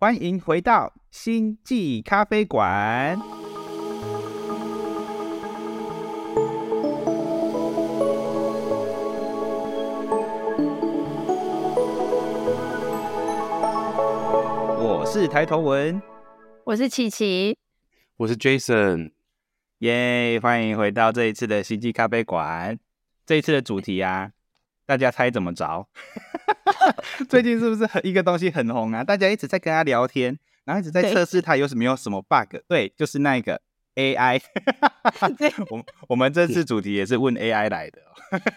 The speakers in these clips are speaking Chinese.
欢迎回到星际咖啡馆。我是抬头文，我是琪琪，我是 Jason，耶！欢迎回到这一次的星际咖啡馆。这一次的主题啊，大家猜怎么着？最近是不是很一个东西很红啊？大家一直在跟他聊天，然后一直在测试他有什么有什么 bug。对，就是那个 AI。我我们这次主题也是问 AI 来的。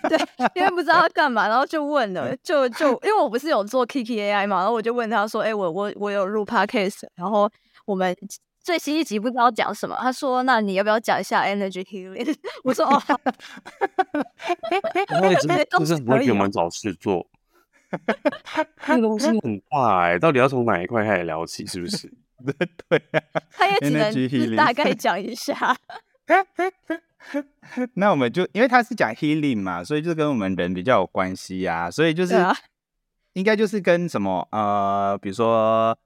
对，因为不知道他干嘛，然后就问了，就就因为我不是有做 Kiki AI 嘛，然后我就问他说：“哎，我我我有录 Podcast，然后我们最新一集不知道讲什么。”他说：“那你要不要讲一下 Energy Healing？” 我说：“哦。” 那你真的就是不会给我们找事做。那东西很大哎，到底要从哪一块开始聊起？是不是？对，他也只能大概讲一下。那我们就因为他是讲 healing 嘛，所以就跟我们人比较有关系呀。所以就是应该就是跟什么呃，比如说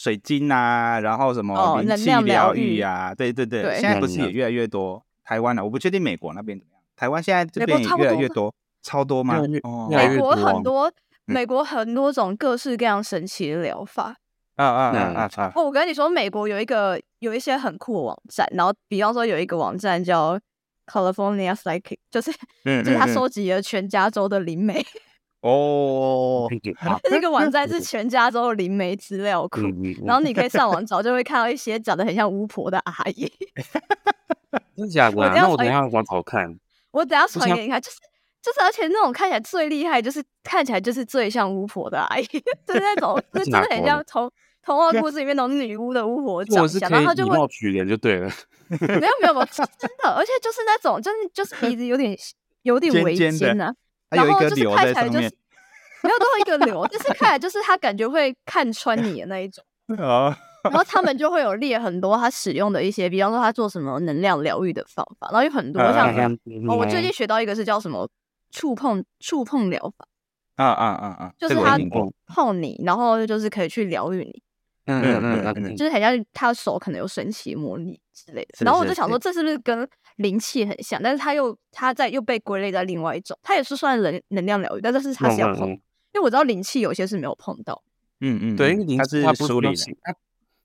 水晶啊，然后什么灵气疗愈啊，对对对。现在不是也越来越多？台湾呢，我不确定美国那边怎么样。台湾现在这边也越来越多，超多吗？美国很多。美国很多种各式各样神奇的疗法啊啊啊啊！哦，我跟你说，美国有一个有一些很酷的网站，然后比方说有一个网站叫 California Psychic，就是就是他收集了全加州的灵媒哦。那个网站是全加州的灵媒资料库，然后你可以上网找，就会看到一些长得很像巫婆的阿姨。真的假的？那我等下往找看。我等下传给你看，就是。就是，而且那种看起来最厉害，就是看起来就是最像巫婆的阿姨，就是那种，就真的很像童童话故事里面那种女巫的巫婆长相，然后就会取脸就对了。没有没有没有，真的，而且就是那种，就是就是鼻子有点有点围尖呢，然后就 是看起来就是没有最后一个瘤，就是看起来就是他感觉会看穿你的那一种 啊。然后他们就会有列很多他使用的一些，比方说他做什么能量疗愈的方法，然后有很多像哦，我最近学到一个是叫什么？触碰触碰疗法啊啊啊啊！就是他碰你，然后就是可以去疗愈你。嗯嗯嗯，就是很像他的手可能有神奇魔力之类的。然后我就想说，这是不是跟灵气很像？但是它又它在又被归类在另外一种，它也是算能能量疗愈，但是他是要碰，因为我知道灵气有些是没有碰到。嗯嗯，对，因为灵气它不是他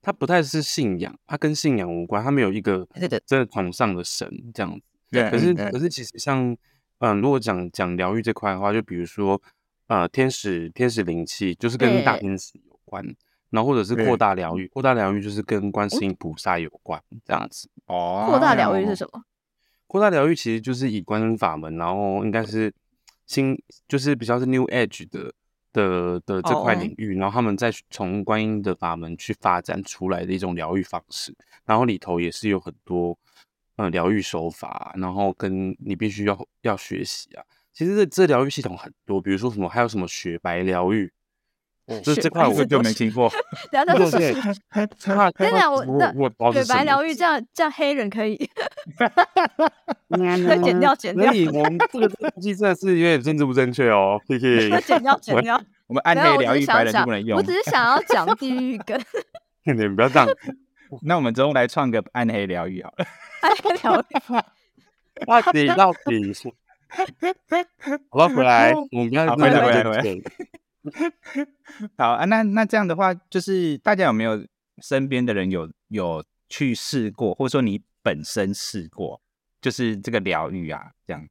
他不太是信仰，它跟信仰无关，它没有一个真的崇尚的神这样子。对，可是可是其实像。嗯，如果讲讲疗愈这块的话，就比如说，呃，天使天使灵气就是跟大天使有关，然后或者是扩大疗愈，扩大疗愈就是跟观世音菩萨有关这样子。哦，扩大疗愈是什么？扩大疗愈其实就是以观音法门，然后应该是新，就是比较是 New Age 的的的这块领域，然后他们再从观音的法门去发展出来的一种疗愈方式，然后里头也是有很多。呃，疗愈手法，然后跟你必须要要学习啊。其实这这疗愈系统很多，比如说什么，还有什么雪白疗愈，这这块我就没听过。等下再说。真的，我我雪白疗愈这样这样黑人可以。剪掉剪掉。可以，我们这个东西真的是有点政治不正确哦。可以。剪掉剪掉。我们暗黑疗愈白人就不能用。我只是想要讲地狱梗。你不要这样。那我们中午来创个暗黑疗愈好了。暗黑疗愈，到底到底是？好了，回来，我们要回来回来回来。好啊，那那这样的话，就是大家有没有身边的人有有去试过，或者说你本身试过，就是这个疗愈啊，这样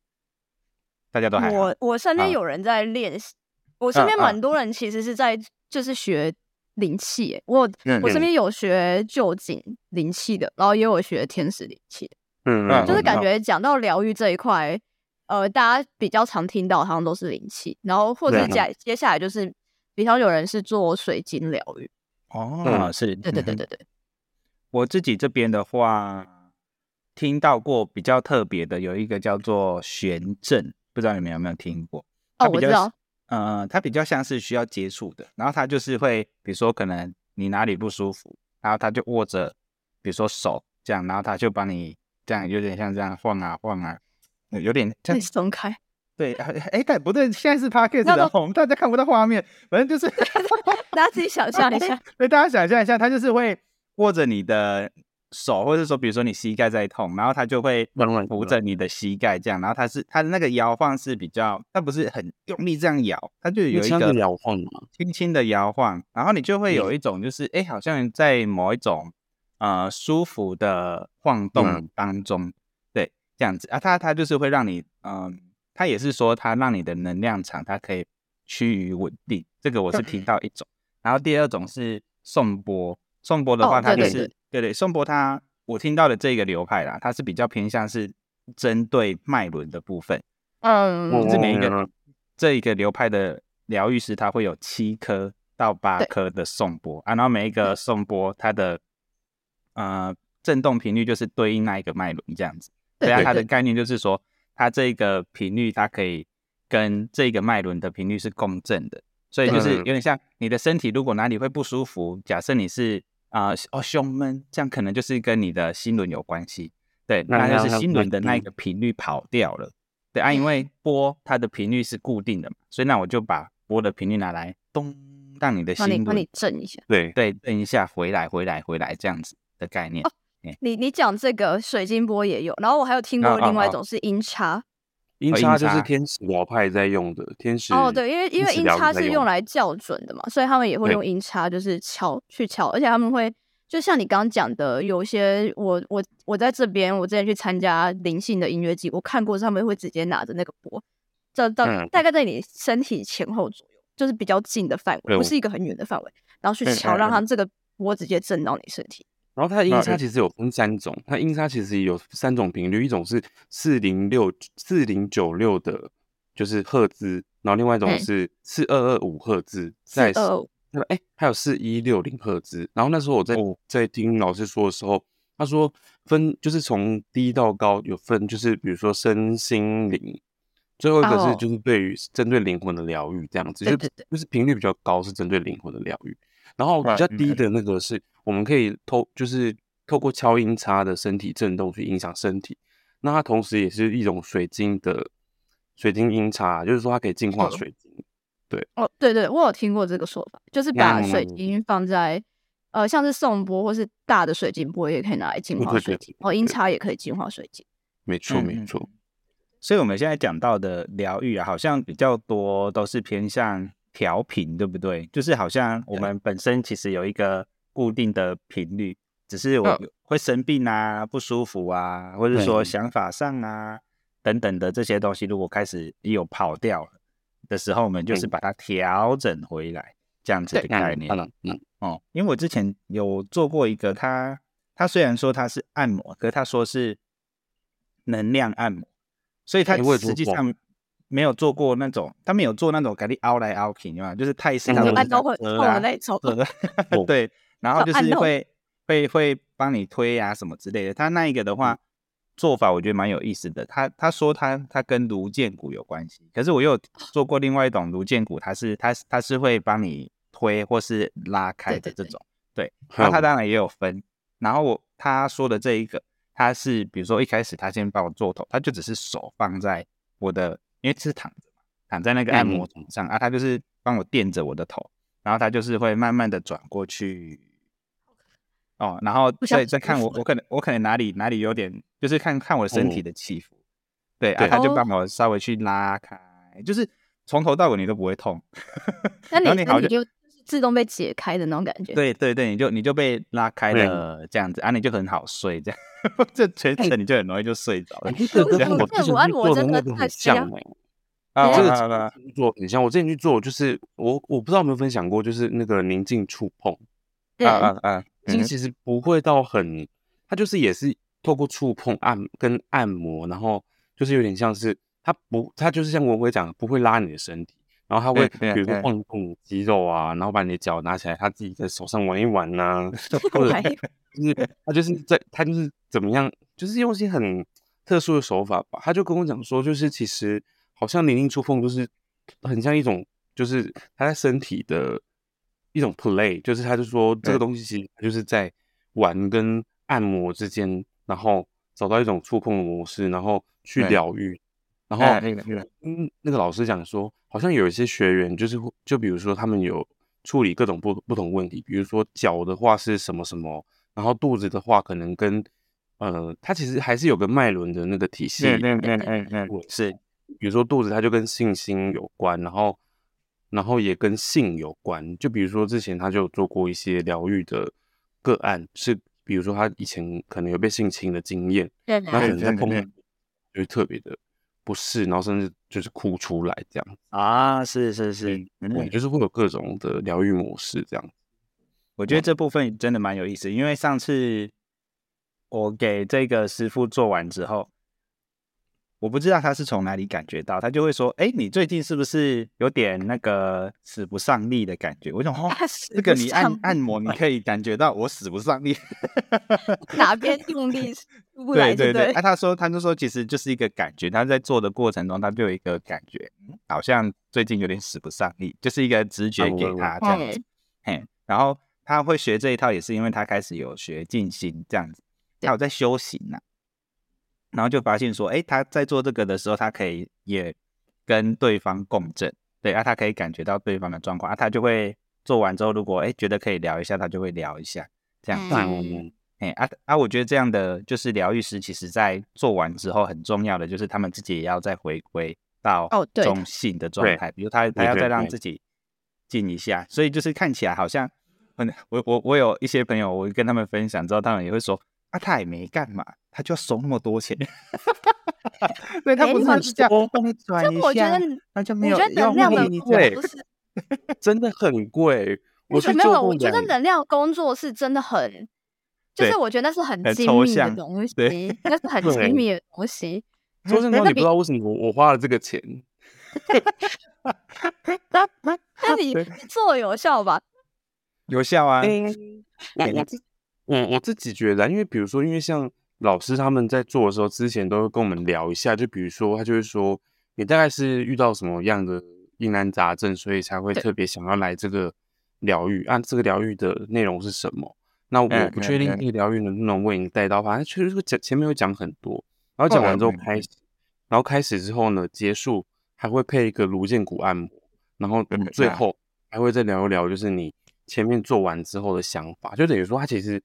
大家都还我我身边有人在练习，我身边蛮。多人其实是在就是学。灵气，我我身边有学旧景灵气的，然后也有学天使灵气的，嗯嗯，就是感觉讲到疗愈这一块，呃，大家比较常听到好像都是灵气，然后或者接接下来就是，比较有人是做水晶疗愈，哦，是，对对对对对，我自己这边的话，听到过比较特别的，有一个叫做玄阵，不知道你们有没有听过？哦，我知道。呃，它比较像是需要接触的，然后它就是会，比如说可能你哪里不舒服，然后他就握着，比如说手这样，然后他就帮你这样，有点像这样晃啊晃啊，有点这样松开，对，哎，但不对，现在是 podcast 的红，大家看不到画面，反正就是 大家自己想象一下。对，大家想象一下，他就是会握着你的手，或者说，比如说你膝盖在痛，然后他就会扶着你的膝盖这样，然后他是他的那个摇晃是比较，他不是很用力这样摇，他就有一个摇晃嘛，轻轻的摇晃，然后你就会有一种就是，哎，好像在某一种呃舒服的晃动当中，对，这样子啊，他他就是会让你嗯。他也是说，他让你的能量场，它可以趋于稳定。这个我是听到一种。然后第二种是颂钵，颂钵的话，它就是对对，颂钵它我听到的这个流派啦，它是比较偏向是针对脉轮的部分。嗯，是每一个这一个流派的疗愈师，他会有七颗到八颗的颂钵啊，然后每一个颂钵它的呃振动频率就是对应那一个脉轮这样子。对啊，它的概念就是说。它这个频率，它可以跟这个脉轮的频率是共振的，所以就是有点像你的身体，如果哪里会不舒服，假设你是啊哦胸闷，这样可能就是跟你的心轮有关系，对，那就是心轮的那个频率跑掉了，对啊，因为波它的频率是固定的嘛，所以那我就把波的频率拿来咚，让你的心轮帮你震一下，对对，震一下回来回来回来这样子的概念。你你讲这个水晶波也有，然后我还有听过另外一种是音叉，音叉就是天使疗派在用的天使哦，对，因为因为音叉是用来校准的嘛，所以他们也会用音叉，就是敲去敲，而且他们会就像你刚刚讲的，有些我我我在这边，我之前去参加灵性的音乐季，我看过他们会直接拿着那个波，这到大概在你身体前后左右，就是比较近的范围，不是一个很远的范围，然后去敲，让它这个波直接震到你身体。然后它的音叉其实有分三种，它音叉其实有三种频率，一种是四零六四零九六的，就是赫兹，然后另外一种是四二二五赫兹，在那个哎还有四一六零赫兹。然后那时候我在在听老师说的时候，他说分就是从低到高有分，就是比如说身心灵，最后一个是就是对于针对灵魂的疗愈这样子，就就是频率比较高是针对灵魂的疗愈，然后比较低的那个是。我们可以透，就是透过敲音叉的身体震动去影响身体。那它同时也是一种水晶的水晶音叉，就是说它可以净化水晶。对，哦，对对，我有听过这个说法，就是把水晶放在呃，像是颂钵或是大的水晶钵，也可以拿来净化水晶。哦，音叉也可以净化水晶。没错，没错。所以我们现在讲到的疗愈啊，好像比较多都是偏向调频，对不对？就是好像我们本身其实有一个。固定的频率，只是我会生病啊、不舒服啊，或者说想法上啊等等的这些东西，如果开始有跑掉了的时候，我们就是把它调整回来，这样子的概念。嗯哦，因为我之前有做过一个，他他虽然说他是按摩，可是他说是能量按摩，所以他实际上没有做过那种，他没有做那种给你凹来凹去，你知道吗？就是泰式那种 对。然后就是会会会帮你推啊什么之类的。他那一个的话做法，我觉得蛮有意思的。他他说他他跟颅剑骨有关系，可是我又做过另外一种颅剑骨，它是它它是会帮你推或是拉开的这种。对，那他当然也有分。然后我他说的这一个，他是比如说一开始他先帮我做头，他就只是手放在我的，因为是躺着嘛，躺在那个按摩床上啊，他就是帮我垫着我的头，然后他就是会慢慢的转过去。哦，然后再再看我，我可能我可能哪里哪里有点，就是看看我身体的起伏，对啊，他就帮我稍微去拉开，就是从头到尾你都不会痛，那你好就自动被解开的那种感觉，对对对，你就你就被拉开了这样子，啊，你就很好睡，这样。这全程你就很容易就睡着了。这我按摩真的很像啊，这个 做很像，我之前去做，就是我我不知道有没有分享过，就是那个宁静触碰，啊啊啊。这个其实不会到很，它就是也是透过触碰按跟按摩，然后就是有点像是它不，它就是像文辉讲，不会拉你的身体，然后他会比如说晃动肌肉啊，然后把你的脚拿起来，他自己在手上玩一玩呐，或者就是他就是在他就是怎么样，就是用一些很特殊的手法吧。他就跟我讲说，就是其实好像灵灵触碰，就是很像一种，就是他在身体的。一种 play，就是他就说这个东西其实就是在玩跟按摩之间，然后找到一种触碰的模式，然后去疗愈然后嗯，那个老师讲说，好像有一些学员就是就比如说他们有处理各种不不同问题，比如说脚的话是什么什么，然后肚子的话可能跟呃，它其实还是有个脉轮的那个体系。对对对对对，是，比如说肚子它就跟信心有关，然后然后也跟性有关。就比如说之前他就有做过一些疗愈的个案，是比如说他以前可能有被性侵的经验，那可能在碰就会特别的。不是，然后甚至就是哭出来这样啊，是是是，对，就是会有各种的疗愈模式这样。我觉得这部分真的蛮有意思，因为上次我给这个师傅做完之后。我不知道他是从哪里感觉到，他就会说：“哎，你最近是不是有点那个使不上力的感觉？”我想：“哦，这个你按按摩，你可以感觉到我使不上力，哪边用力 对对对。”哎，他说，他就说，其实就是一个感觉，他在做的过程中，他就有一个感觉，好像最近有点使不上力，就是一个直觉给他这样子。嘿，然后他会学这一套，也是因为他开始有学静心这样子，他有在修行呢。然后就发现说，哎，他在做这个的时候，他可以也跟对方共振，对啊，他可以感觉到对方的状况啊，他就会做完之后，如果哎觉得可以聊一下，他就会聊一下，这样子。哎啊啊，我觉得这样的就是疗愈师，其实在做完之后很重要的就是他们自己也要再回归到中性的状态，比如他他要再让自己静一下，所以就是看起来好像很我我我有一些朋友，我跟他们分享之后，他们也会说。他也没干嘛，他就要收那么多钱。对他不是这样，帮你转一下，那就没有。我觉得能量的贵，真的很贵。我没有，我觉得能量工作是真的很，就是我觉得那是很精密的东西，那是很精密的东西。说真的，你不知道为什么我我花了这个钱。那 那你做有效吧？有效啊。我我自己觉得，因为比如说，因为像老师他们在做的时候，之前都会跟我们聊一下，就比如说他就会说，你大概是遇到什么样的疑难杂症，所以才会特别想要来这个疗愈，按这个疗愈的内容是什么？那我不确定这个疗愈能不能为你带到，反正确实这个讲前面有讲很多，然后讲完之后开始，然后开始之后呢，结束还会配一个颅剑骨按摩，然后最后还会再聊一聊，就是你前面做完之后的想法，就等于说他其实。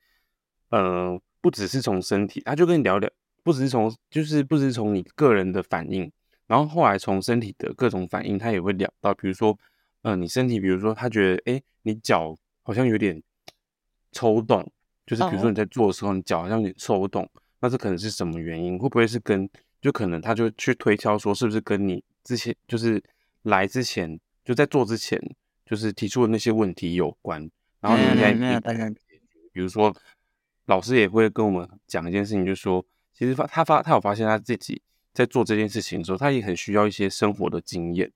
呃，不只是从身体，他就跟你聊聊，不只是从，就是不只是从你个人的反应，然后后来从身体的各种反应，他也会聊到，比如说，呃，你身体，比如说他觉得，哎，你脚好像有点抽动，就是比如说你在做的时候，你脚好像有点抽动，那这可能是什么原因？会不会是跟，就可能他就去推敲说，是不是跟你之前就是来之前就在做之前，就是提出的那些问题有关？然后你应该大概，比如说。老师也会跟我们讲一件事情，就是说，其实发他发他有发现他自己在做这件事情的时候，他也很需要一些生活的经验，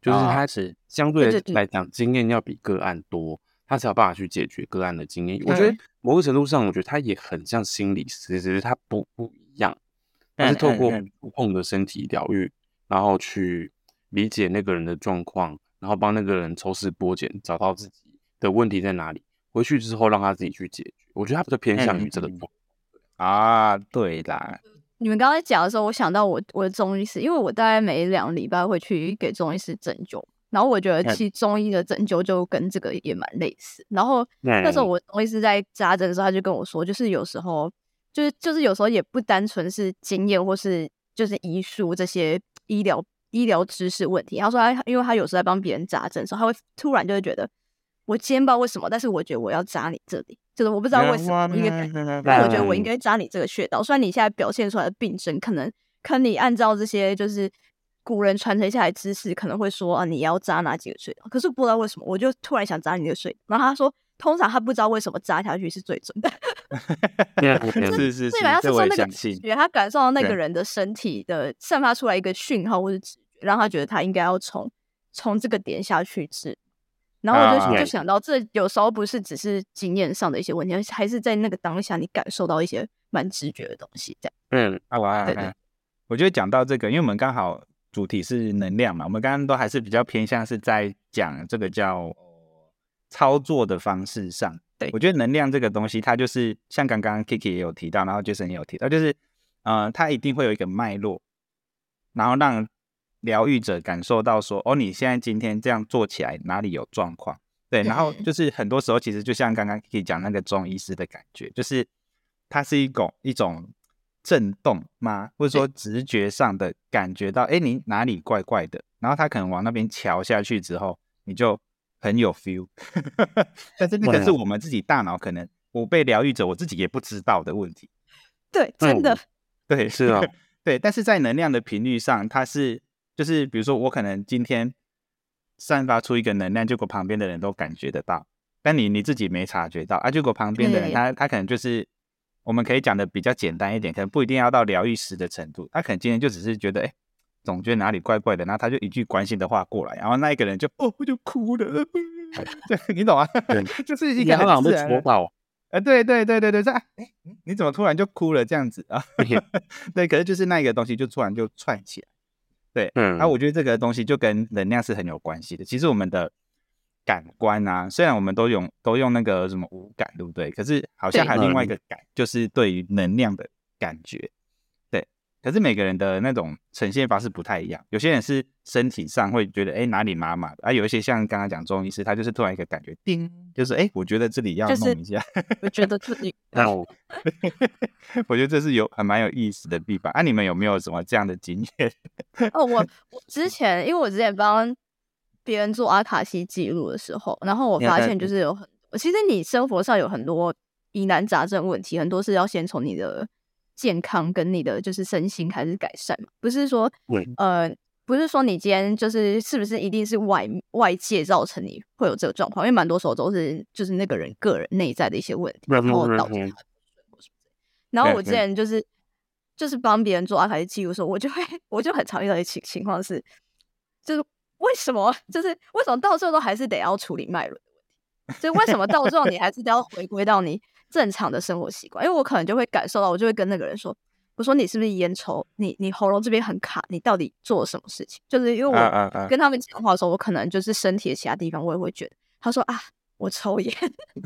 就是他是相对来讲经验要比个案多，他才有办法去解决个案的经验。我觉得某个程度上，我觉得他也很像心理师，只是他不不一样，他是透过触碰的身体疗愈，然后去理解那个人的状况，然后帮那个人抽丝剥茧，找到自己的问题在哪里。回去之后让他自己去解决，我觉得他比较偏向于这个啊，对啦。你们刚才讲的时候，我想到我我的中医师，因为我大概每两礼拜会去给中医师针灸，然后我觉得其实中医的针灸就跟这个也蛮类似。然后那时候我中医师在扎针的时候，他就跟我说，就是有时候就是就是有时候也不单纯是经验或是就是医术这些医疗医疗知识问题。他说他因为他有时候在帮别人扎针的时候，他会突然就会觉得。我今天不知道为什么，但是我觉得我要扎你这里，就是我不知道为什么，应该，但我觉得我应该扎你这个穴道。虽然你现在表现出来的病症，可能，可你按照这些就是古人传承下来知识，可能会说啊，你要扎哪几个穴道？可是不知道为什么，我就突然想扎你的穴道。然后他说，通常他不知道为什么扎下去是最准的。是是 是，基本上是说那个直觉，他感受到那个人的身体的散发出来一个讯号或者直觉，让他觉得他应该要从从这个点下去治。然后我就就想到，这有时候不是只是经验上的一些问题，还是在那个当下你感受到一些蛮直觉的东西，这样。嗯，啊，我对对，我觉得讲到这个，因为我们刚好主题是能量嘛，我们刚刚都还是比较偏向是在讲这个叫操作的方式上。对，我觉得能量这个东西，它就是像刚刚 Kiki 也有提到，然后 Jason 也有提到，就是呃，它一定会有一个脉络。然后让疗愈者感受到说，哦，你现在今天这样做起来哪里有状况？对，然后就是很多时候其实就像刚刚可以讲那个中医师的感觉，就是它是一种一种震动吗？或者说直觉上的感觉到，哎，你哪里怪怪的？然后他可能往那边瞧下去之后，你就很有 feel。但是那个是我们自己大脑可能我被疗愈者我自己也不知道的问题。对，真的，对，是啊，对，但是在能量的频率上，它是就是比如说我可能今天散发出一个能量，结果旁边的人都感觉得到，但你你自己没察觉到啊，结果旁边的人他他可能就是我们可以讲的比较简单一点，可能不一定要到疗愈师的程度，他可能今天就只是觉得哎，总觉得哪里怪怪的，然后他就一句关心的话过来，然后那一个人就哦我就哭了，对，你懂啊？对，就是一个很自然。啊，对对对对对，这哎，你怎么突然就哭了这样子啊？对，可是就是那个东西就突然就串起来，对，嗯，啊，我觉得这个东西就跟能量是很有关系的。其实我们的感官啊，虽然我们都用都用那个什么五感，对不对？可是好像还有另外一个感，就是对于能量的感觉。可是每个人的那种呈现方式不太一样，有些人是身体上会觉得哎哪里麻麻的，啊有一些像刚刚讲中医师，他就是突然一个感觉，叮，就是哎我觉得这里要弄一下，我觉得自己，哦，我觉得这是有还蛮有意思的地方。啊，你们有没有什么这样的经验？哦，我 我之前因为我之前帮别人做阿卡西记录的时候，然后我发现就是有很多，其实你生活上有很多疑难杂症问题，很多是要先从你的。健康跟你的就是身心开始改善嘛，不是说呃，不是说你今天就是是不是一定是外外界造成你会有这个状况，因为蛮多时候都是就是那个人个人内在的一些问题，然后导致他然后我之前。就是就是帮别人做阿卡西记录的时候，我就会我就很常遇到一情情况是，就是为什么就是为什么到最后都还是得要处理脉轮的问题，就为什么到最后你还是得要回归到你。正常的生活习惯，因为我可能就会感受到，我就会跟那个人说：“我说你是不是烟抽？你你喉咙这边很卡，你到底做了什么事情？”就是因为我跟他们讲话的时候，我可能就是身体的其他地方我也会觉得。他说：“啊，我抽烟。”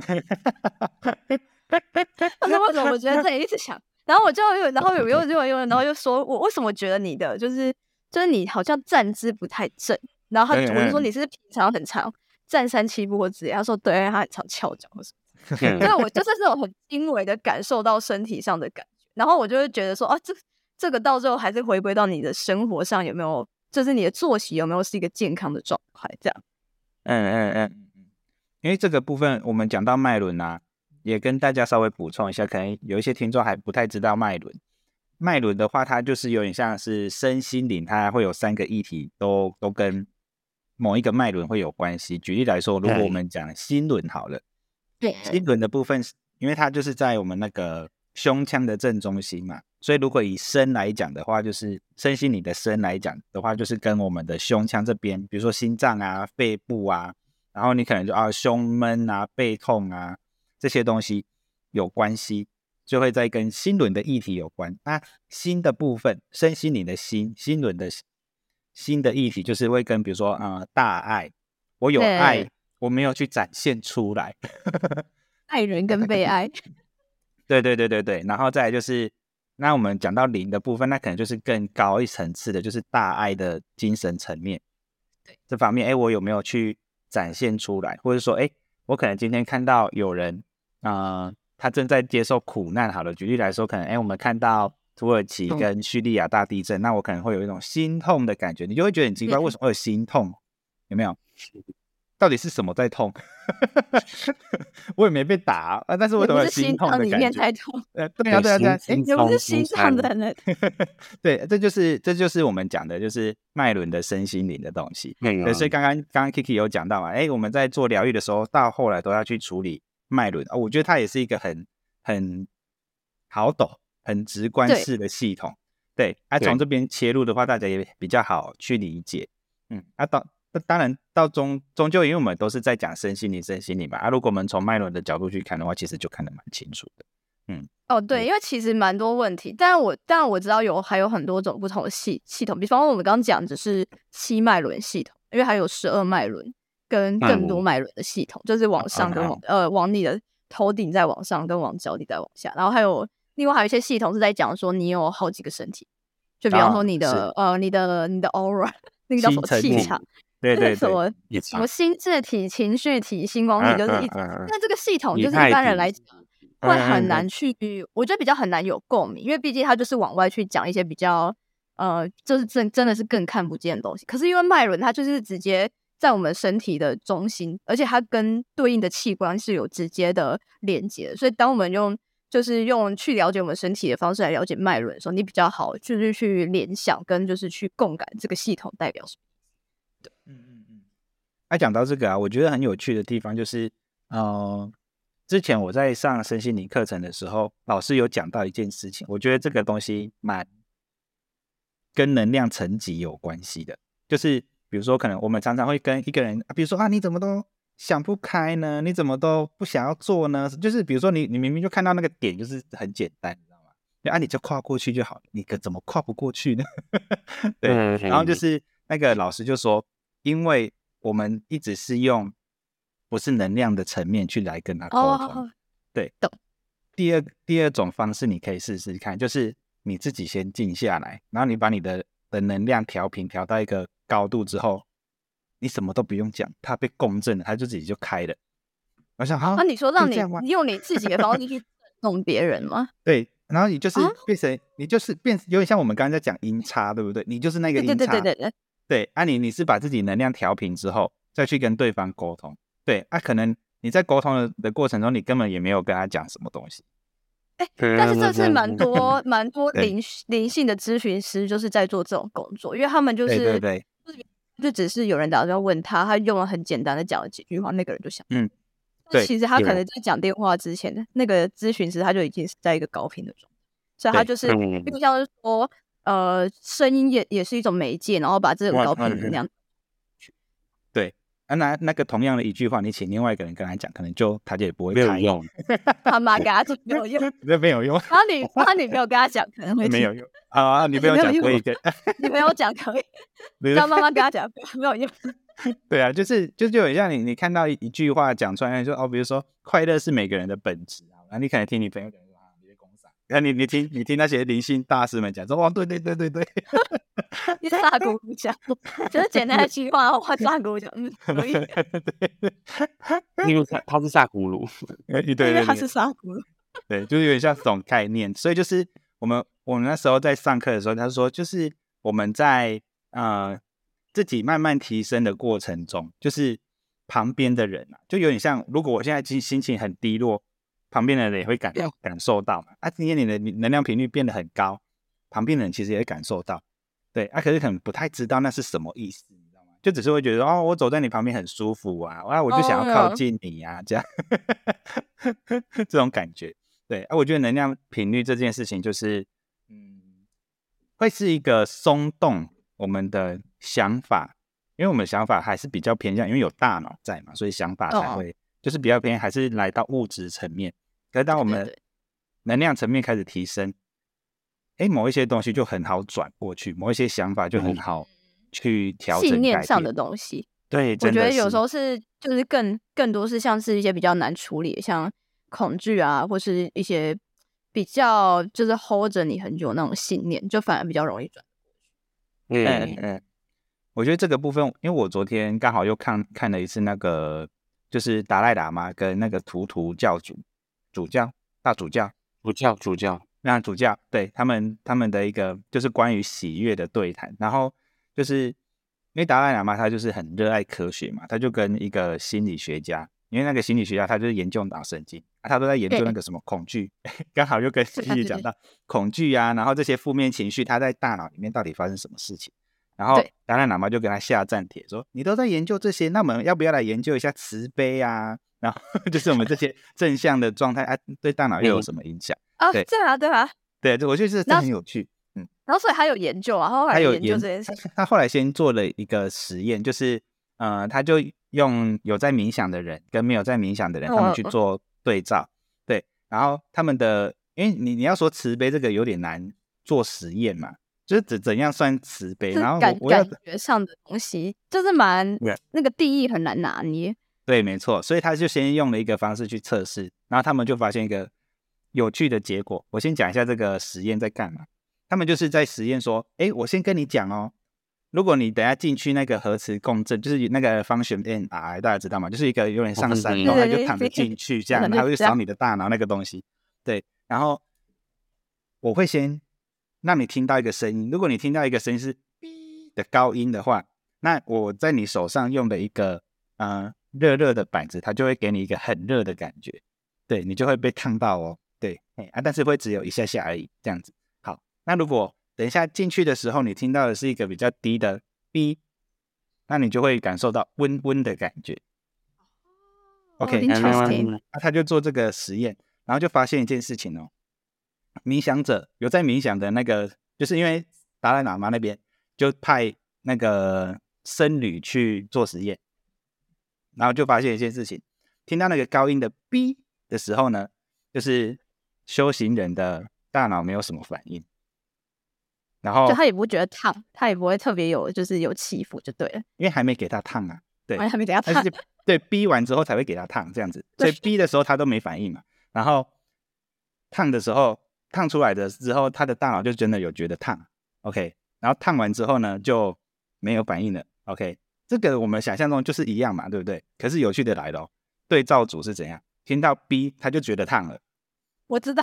他说：“为什么？我觉得这里一直想。”然后我就又，然后有又又又，然后又说：“我为什么觉得你的就是就是你好像站姿不太正？”然后他我就说：“你是平常很长站三七步或之类。”他说：“对，他很常翘脚或什么。”所以，我就是这种很轻微的感受到身体上的感觉，然后我就会觉得说，啊，这这个到最后还是回归到你的生活上有没有，就是你的作息有没有是一个健康的状态，这样。嗯嗯嗯嗯，因为这个部分我们讲到脉轮啊，也跟大家稍微补充一下，可能有一些听众还不太知道脉轮。脉轮的话，它就是有点像是身心灵，它会有三个议题，都都跟某一个脉轮会有关系。举例来说，如果我们讲心轮好了。心轮的部分，因为它就是在我们那个胸腔的正中心嘛，所以如果以身来讲的话，就是身心你的身来讲的话，就是跟我们的胸腔这边，比如说心脏啊、肺部啊，然后你可能就啊胸闷啊、背痛啊这些东西有关系，就会在跟心轮的议题有关。那心的部分，身心你的心，心轮的心的议题，就是会跟比如说啊大爱，我有爱。我没有去展现出来，爱人跟被爱，对对对对对，然后再来就是，那我们讲到零的部分，那可能就是更高一层次的，就是大爱的精神层面，对。这方面，哎，我有没有去展现出来，或者说，哎，我可能今天看到有人，啊，他正在接受苦难，好了，举例来说，可能，哎，我们看到土耳其跟叙利亚大地震，那我可能会有一种心痛的感觉，你就会觉得很奇怪，为什么会有心痛？有没有？到底是什么在痛？我也没被打啊，但是我怎么心痛的感觉？呃，对啊，对啊，对啊，哎，也不是心脏的呢。对，这就是这就是我们讲的，就是脉轮的身心灵的东西。对，所以刚刚刚刚 Kiki 有讲到嘛，哎，我们在做疗愈的时候，到后来都要去处理脉轮啊。我觉得它也是一个很很好懂、很直观式的系统。对，啊，从这边切入的话，大家也比较好去理解。嗯，啊，到。那当然，到终终究，因为我们都是在讲身心灵、身心灵嘛。啊，如果我们从脉轮的角度去看的话，其实就看得蛮清楚的。嗯，哦，对，因为其实蛮多问题，但我但我知道有还有很多种不同的系系统，比方说我们刚刚讲只是七脉轮系统，因为还有十二脉轮跟更多脉轮的系统，就是往上跟往呃往你的头顶再往上，跟往脚底再往下，然后还有另外还有一些系统是在讲说你有好几个身体。就比方说你的呃你的你的 aura 那个叫什么气场，对对什么什么心智体、情绪体、星光体，就是一那这个系统就是一般人来讲会很难去，我觉得比较很难有共鸣，因为毕竟它就是往外去讲一些比较呃，就是真真的是更看不见的东西。可是因为脉轮它就是直接在我们身体的中心，而且它跟对应的器官是有直接的连接，所以当我们用就是用去了解我们身体的方式来了解脉轮的时候，你比较好就是去联想跟就是去共感这个系统代表什么。那讲到这个啊，我觉得很有趣的地方就是，呃，之前我在上身心灵课程的时候，老师有讲到一件事情，我觉得这个东西蛮跟能量层级有关系的，就是比如说，可能我们常常会跟一个人，比如说啊，你怎么都。想不开呢？你怎么都不想要做呢？就是比如说，你你明明就看到那个点，就是很简单，你知道吗？啊，你就跨过去就好了。你可怎么跨不过去呢？对。然后就是那个老师就说，因为我们一直是用不是能量的层面去来跟他沟通。对。懂。第二第二种方式，你可以试试看，就是你自己先静下来，然后你把你的的能量调频调到一个高度之后。你什么都不用讲，它被共振了，它就自己就开了。我想，好，那你说让你用你自己的方式去弄别人吗？对，然后你就是变成，你就是变，有点像我们刚才在讲音差，对不对？你就是那个音差。对对对对对。对，啊，你你是把自己能量调平之后，再去跟对方沟通。对，啊，可能你在沟通的的过程中，你根本也没有跟他讲什么东西。哎，但是这次 蛮多蛮多灵灵性的咨询师就是在做这种工作，因为他们就是对对。就只是有人打电话问他，他用了很简单的讲了几句话，那个人就想，嗯，对，其实他可能在讲电话之前，那个咨询师他就已经是在一个高频的状态，所以他就是，就像是说，呃，声音也也是一种媒介，然后把这种高频能量，对，啊，那那个同样的一句话，你请另外一个人跟他讲，可能就他就也不会没有用，他妈给他没有用，那没有用，然后你然后你没有跟他讲，可能会没有用。啊，你不用讲可以，你没有讲可以，让妈妈跟他讲没有用。对啊，就是就就很像你，你看到一句话讲出来，说哦，比如说快乐是每个人的本质啊，那你可能听你朋友讲说啊，你你你听你听那些灵性大师们讲说，哦，对对对对对，你撒狗讲，就是简单的句话，我撒狗讲，嗯，可以，对，因为 他他是撒葫芦，对对对，他是撒葫芦，对，就是有点像这种概念，所以就是我们。我们那时候在上课的时候，他说，就是我们在呃自己慢慢提升的过程中，就是旁边的人啊，就有点像，如果我现在心心情很低落，旁边的人也会感感受到嘛。啊，今天你的能量频率变得很高，旁边的人其实也感受到，对啊，可是可能不太知道那是什么意思，你知道吗？就只是会觉得哦，我走在你旁边很舒服啊，啊，我就想要靠近你呀，这样 这种感觉。对啊，我觉得能量频率这件事情就是。嗯会是一个松动我们的想法，因为我们的想法还是比较偏向，因为有大脑在嘛，所以想法才会就是比较偏，还是来到物质层面。可是当我们能量层面开始提升，哎，某一些东西就很好转过去，某一些想法就很好去调整。信念上的东西，对，我觉得有时候是就是更更多是像是一些比较难处理，像恐惧啊，或是一些。比较就是 hold 着你很久那种信念，就反而比较容易转嗯嗯，我觉得这个部分，因为我昨天刚好又看看了一次那个，就是达赖喇嘛跟那个图图教主主教大主教主教主教那主教对他们他们的一个就是关于喜悦的对谈，然后就是因为达赖喇嘛他就是很热爱科学嘛，他就跟一个心理学家。因为那个心理学家，他就是研究脑神经啊，他都在研究那个什么恐惧，刚好又跟西西讲到恐惧啊，然后这些负面情绪，他在大脑里面到底发生什么事情？然后达赖喇嘛就跟他下战帖说：“你都在研究这些，那我们要不要来研究一下慈悲啊？然后 就是我们这些正向的状态啊，对大脑又有什么影响？”啊，对啊，对啊，对，我觉得这很有趣。嗯，然后所以他有研究啊，后来有研究这件事。他后来先做了一个实验，就是呃，他就。用有在冥想的人跟没有在冥想的人，他们去做对照，对，然后他们的，因为你你要说慈悲这个有点难做实验嘛，就是怎怎样算慈悲，然后感感觉上的东西就是蛮那个定义很难拿捏。对，没错，所以他就先用了一个方式去测试，然后他们就发现一个有趣的结果。我先讲一下这个实验在干嘛。他们就是在实验说，哎，我先跟你讲哦，如果你等下进去那个核磁共振，就是那个 function n r，大家知道吗？就是一个有点上山，然后就躺着进去，这 样，然后就扫你的大脑那个东西。对，然后我会先让你听到一个声音，如果你听到一个声音是哔的高音的话，那我在你手上用的一个呃热热的板子，它就会给你一个很热的感觉，对你就会被烫到哦。对，哎啊，但是会只有一下下而已，这样子。好，那如果等一下进去的时候，你听到的是一个比较低的 B，，那你就会感受到温温的感觉。OK，那他就做这个实验，然后就发现一件事情哦，冥想者有在冥想的那个，就是因为达赖喇嘛那边就派那个僧侣去做实验，然后就发现一件事情，听到那个高音的 b 的时候呢，就是修行人的大脑没有什么反应。然后就他也不觉得烫，他也不会特别有就是有起伏就对了，因为还没给他烫啊，对，还没给他烫，对，逼完之后才会给他烫这样子，所以逼的时候他都没反应嘛，然后烫的时候烫出来的之后，他的大脑就真的有觉得烫，OK，然后烫完之后呢就没有反应了，OK，这个我们想象中就是一样嘛，对不对？可是有趣的来了，对照组是怎样？听到 B 他就觉得烫了，我知道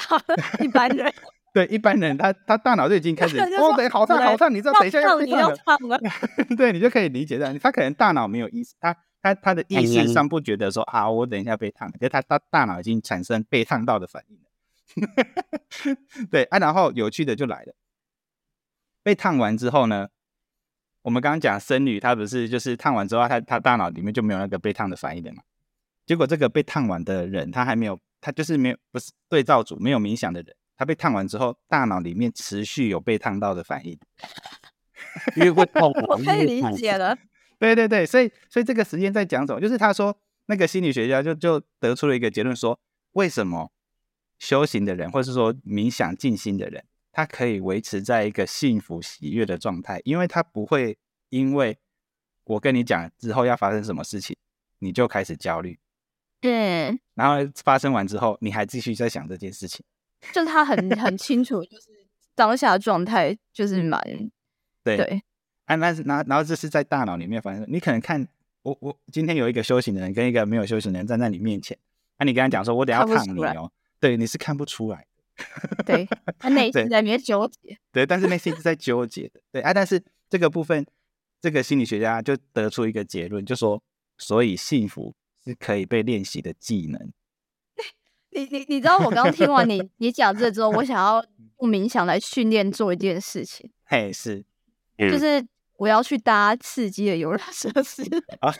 一般人。对一般人，他他大脑就已经开始哦，等好烫好烫，你知道等一下要要烫了，对，你就可以理解到，他可能大脑没有意识，他他他的意识上不觉得说啊，我等一下被烫，可是他他大脑已经产生被烫到的反应了。对啊，然后有趣的就来了，被烫完之后呢，我们刚刚讲僧侣，他不是就是烫完之后，他他大脑里面就没有那个被烫的反应的嘛？结果这个被烫完的人，他还没有，他就是没有不是对照组没有冥想的人。他被烫完之后，大脑里面持续有被烫到的反应，因为会痛。我可以理解了。对对对，所以所以这个实验在讲什么？就是他说那个心理学家就就得出了一个结论，说为什么修行的人，或是说冥想静心的人，他可以维持在一个幸福喜悦的状态，因为他不会因为我跟你讲之后要发生什么事情，你就开始焦虑。对。然后发生完之后，你还继续在想这件事情。就是他很很清楚，就是当下状态就是蛮对对，啊，那是然然后这是在大脑里面发生。你可能看我我今天有一个修行的人跟一个没有修行的人站在你面前，那你跟他讲说，我等下烫你哦，对，你是看不出来的，对，他内心在里面纠结，对，但是内心是在纠结的，对啊，但是这个部分，这个心理学家就得出一个结论，就说，所以幸福是可以被练习的技能。你你你知道我刚刚听完你你讲这之后，我想要用冥想来训练做一件事情。嘿，是，就是我要去搭刺激的游乐设施啊！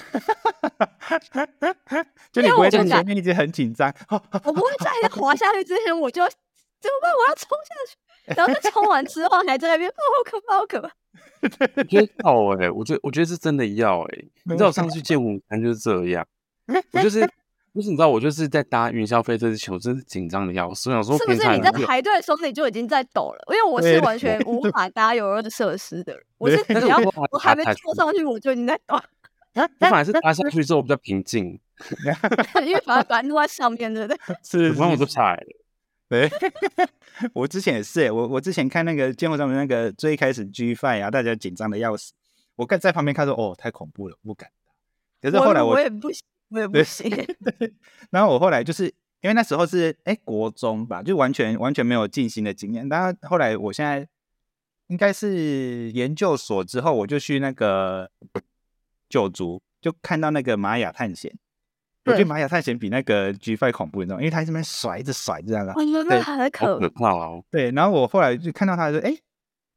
就你不会在前面一直很紧张，我不会在滑下去之前我就怎么办？我要冲下去，然后在冲完之后还在那边，好可怕，好可怕！我觉得要哎，我觉得我觉得是真的要哎。你知道我上次去见舞团就是这样，我就是。不是你知道我就是在搭云霄飞车之前，我真是紧张的要死。我想说，是不是你在排队的时候你就已经在抖了？因为我是完全无法搭游乐设施的人，我是只要我还没坐上去，我就已经在抖。我反而是搭上去之后比较平静，因为反而坐在上面，对不对？是，然后我就下来了。对，我之前也是，我我之前看那个节目上面那个最开始 G Five 啊，大家紧张的要死，我看在旁边看说，哦，太恐怖了，不敢。可是后来我我也不行。我也不行。对，然后我后来就是因为那时候是哎国中吧，就完全完全没有静心的经验。然后后来我现在应该是研究所之后，我就去那个九族，就看到那个玛雅探险。我觉得玛雅探险比那个 G Five 恐怖，你知道吗？因为他这边甩着甩这样的，对，很可怕哦。对，然后我后来就看到他说：“哎，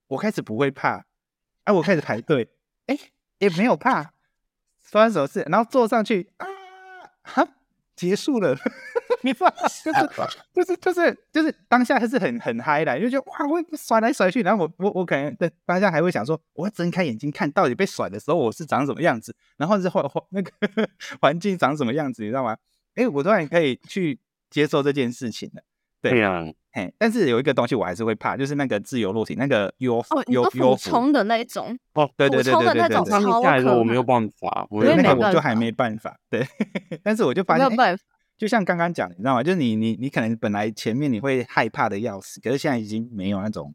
我开始不会怕。”哎，我开始排队，哎，也没有怕，发生什么事？然后坐上去啊。哈，结束了，你就是就是就是就是当下还是很很嗨的，就觉得哇，我甩来甩去，然后我我我可能在当下还会想说，我要睁开眼睛看到底被甩的时候我是长什么样子，然后是环环那个环境长什么样子，你知道吗？哎，我突然可以去接受这件事情了。对呀，嘿，但是有一个东西我还是会怕，就是那个自由落体，那个 U U U 冲的那种哦，对对对对对对，上面下来的我没有办法，我那个我就还没办法，对，但是我就发现，就像刚刚讲，你知道吗？就是你你你可能本来前面你会害怕的要死，可是现在已经没有那种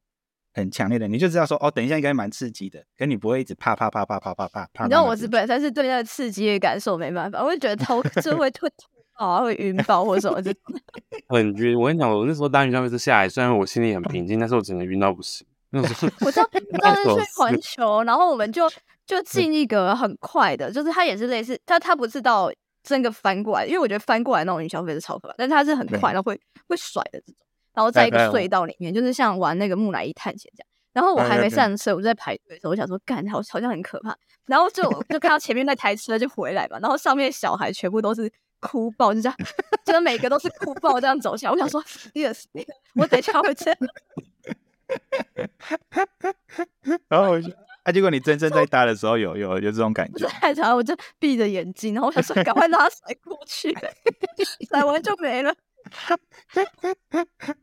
很强烈的，你就知道说哦，等一下应该蛮刺激的，可你不会一直啪啪啪啪啪啪啪啪。你知道我是本身是对那个刺激的感受没办法，我就觉得头就 会会吐啊，会晕爆或者什么就 很晕。我跟你讲，我那时候搭云霄飞车下来，虽然我心里很平静，但是我整个晕到不行。我知道，我当时去环球，然后我们就就进一个很快的，就是它也是类似，它它不是到真个翻过来，因为我觉得翻过来那种云霄飞车超可怕，但它是很快，然后会会甩的这种。然后在一个隧道里面，就是像玩那个木乃伊探险这样。然后我还没上车，我在排队的时候，我想说，干，好好像很可怕。然后就就看到前面那台车就回来嘛，然后上面小孩全部都是哭爆，就这样，就是每个都是哭爆这样走起来。我想说，yes，我得超回去。然后我就，啊，结果你真正在搭的时候，有有有这种感觉。太长，我就闭着眼睛，然后我想说，赶快拉甩过去，甩完就没了。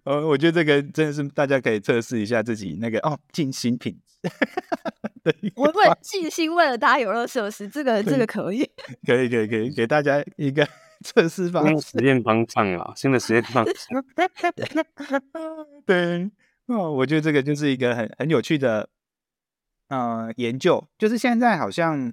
呃，我觉得这个真的是大家可以测试一下自己那个哦，静心品质。我会静心为了搭游乐设施，这个这个 可以，可以可以可以给大家一个 测试方实验方向啊，新的实验方向。对，哦，我觉得这个就是一个很很有趣的呃研究，就是现在好像。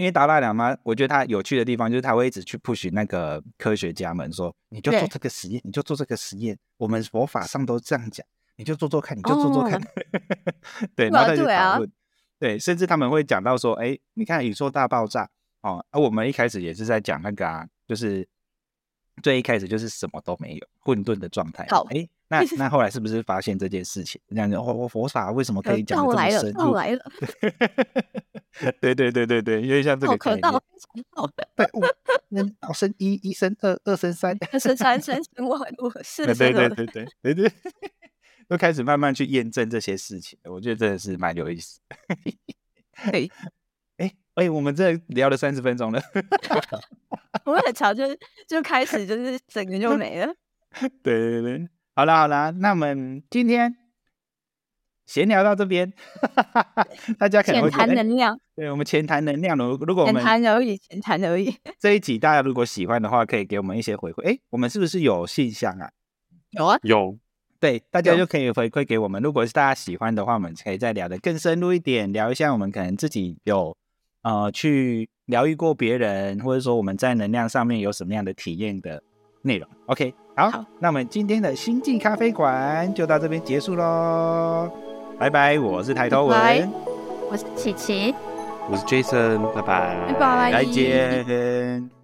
因为达赖喇嘛，我觉得他有趣的地方就是他会一直去 push 那个科学家们说，你就做这个实验，你就做这个实验，我们佛法上都这样讲，你就做做看，你就做做看。对，然后他就讨论，对，甚至他们会讲到说，哎，你看宇宙大爆炸哦，而我们一开始也是在讲那个啊，就是最一开始就是什么都没有，混沌的状态。好，哎。那那后来是不是发现这件事情？这样子，我我佛法为什么可以讲这么深入？来了，对对对对对，因为像这个可道非常好。对，人道生一，一生二，二生三，二生三，三生万物，是对对对对对对对，都开始慢慢去验证这些事情，我觉得真的是蛮有意思。哎哎哎，我们这聊了三十分钟了，我们很巧，就就开始就是整个就没了。对对对。好啦好啦，那我们今天闲聊到这边，大家可能浅谈能量，对我们浅谈能量。如如果我们浅谈而已，浅谈而已。这一集大家如果喜欢的话，可以给我们一些回馈。哎，我们是不是有信箱啊？有啊，有。对，大家就可以回馈给我们。如果是大家喜欢的话，我们可以再聊的更深入一点，聊一下我们可能自己有呃去疗愈过别人，或者说我们在能量上面有什么样的体验的内容。OK。好，那我们今天的星际咖啡馆就到这边结束喽，拜拜！我是抬头文，我是琪琪，我是 Jason，拜拜，拜拜，再见。